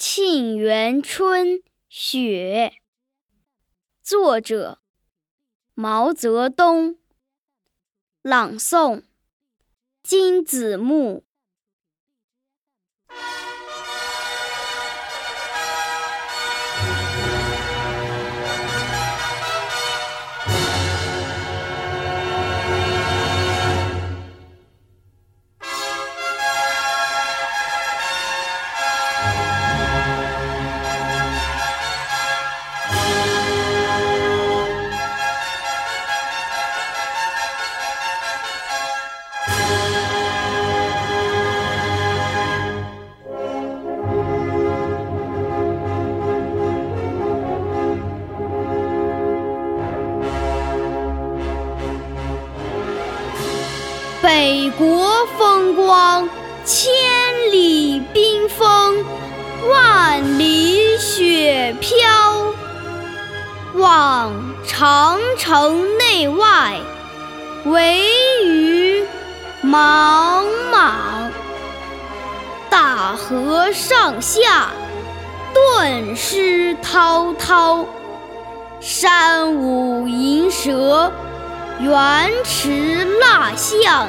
沁园春·雪，作者毛泽东，朗诵金子木。北国风光，千里冰封，万里雪飘。望长城内外，惟余莽莽。大河上下，顿失滔滔。山舞银蛇。原驰蜡象，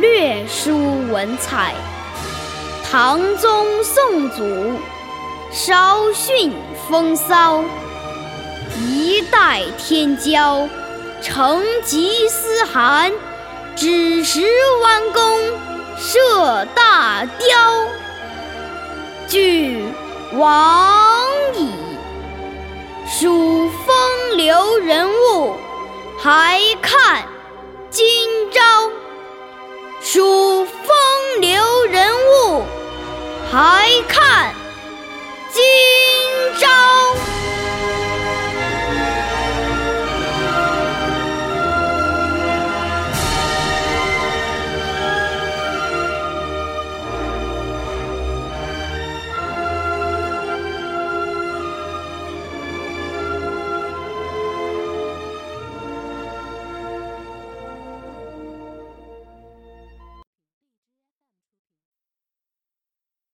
略输文采；唐宗宋祖，稍逊风骚。一代天骄，成吉思汗，只识弯弓射大雕。俱往矣，数风流人物。还看今朝，数风流人物，还看。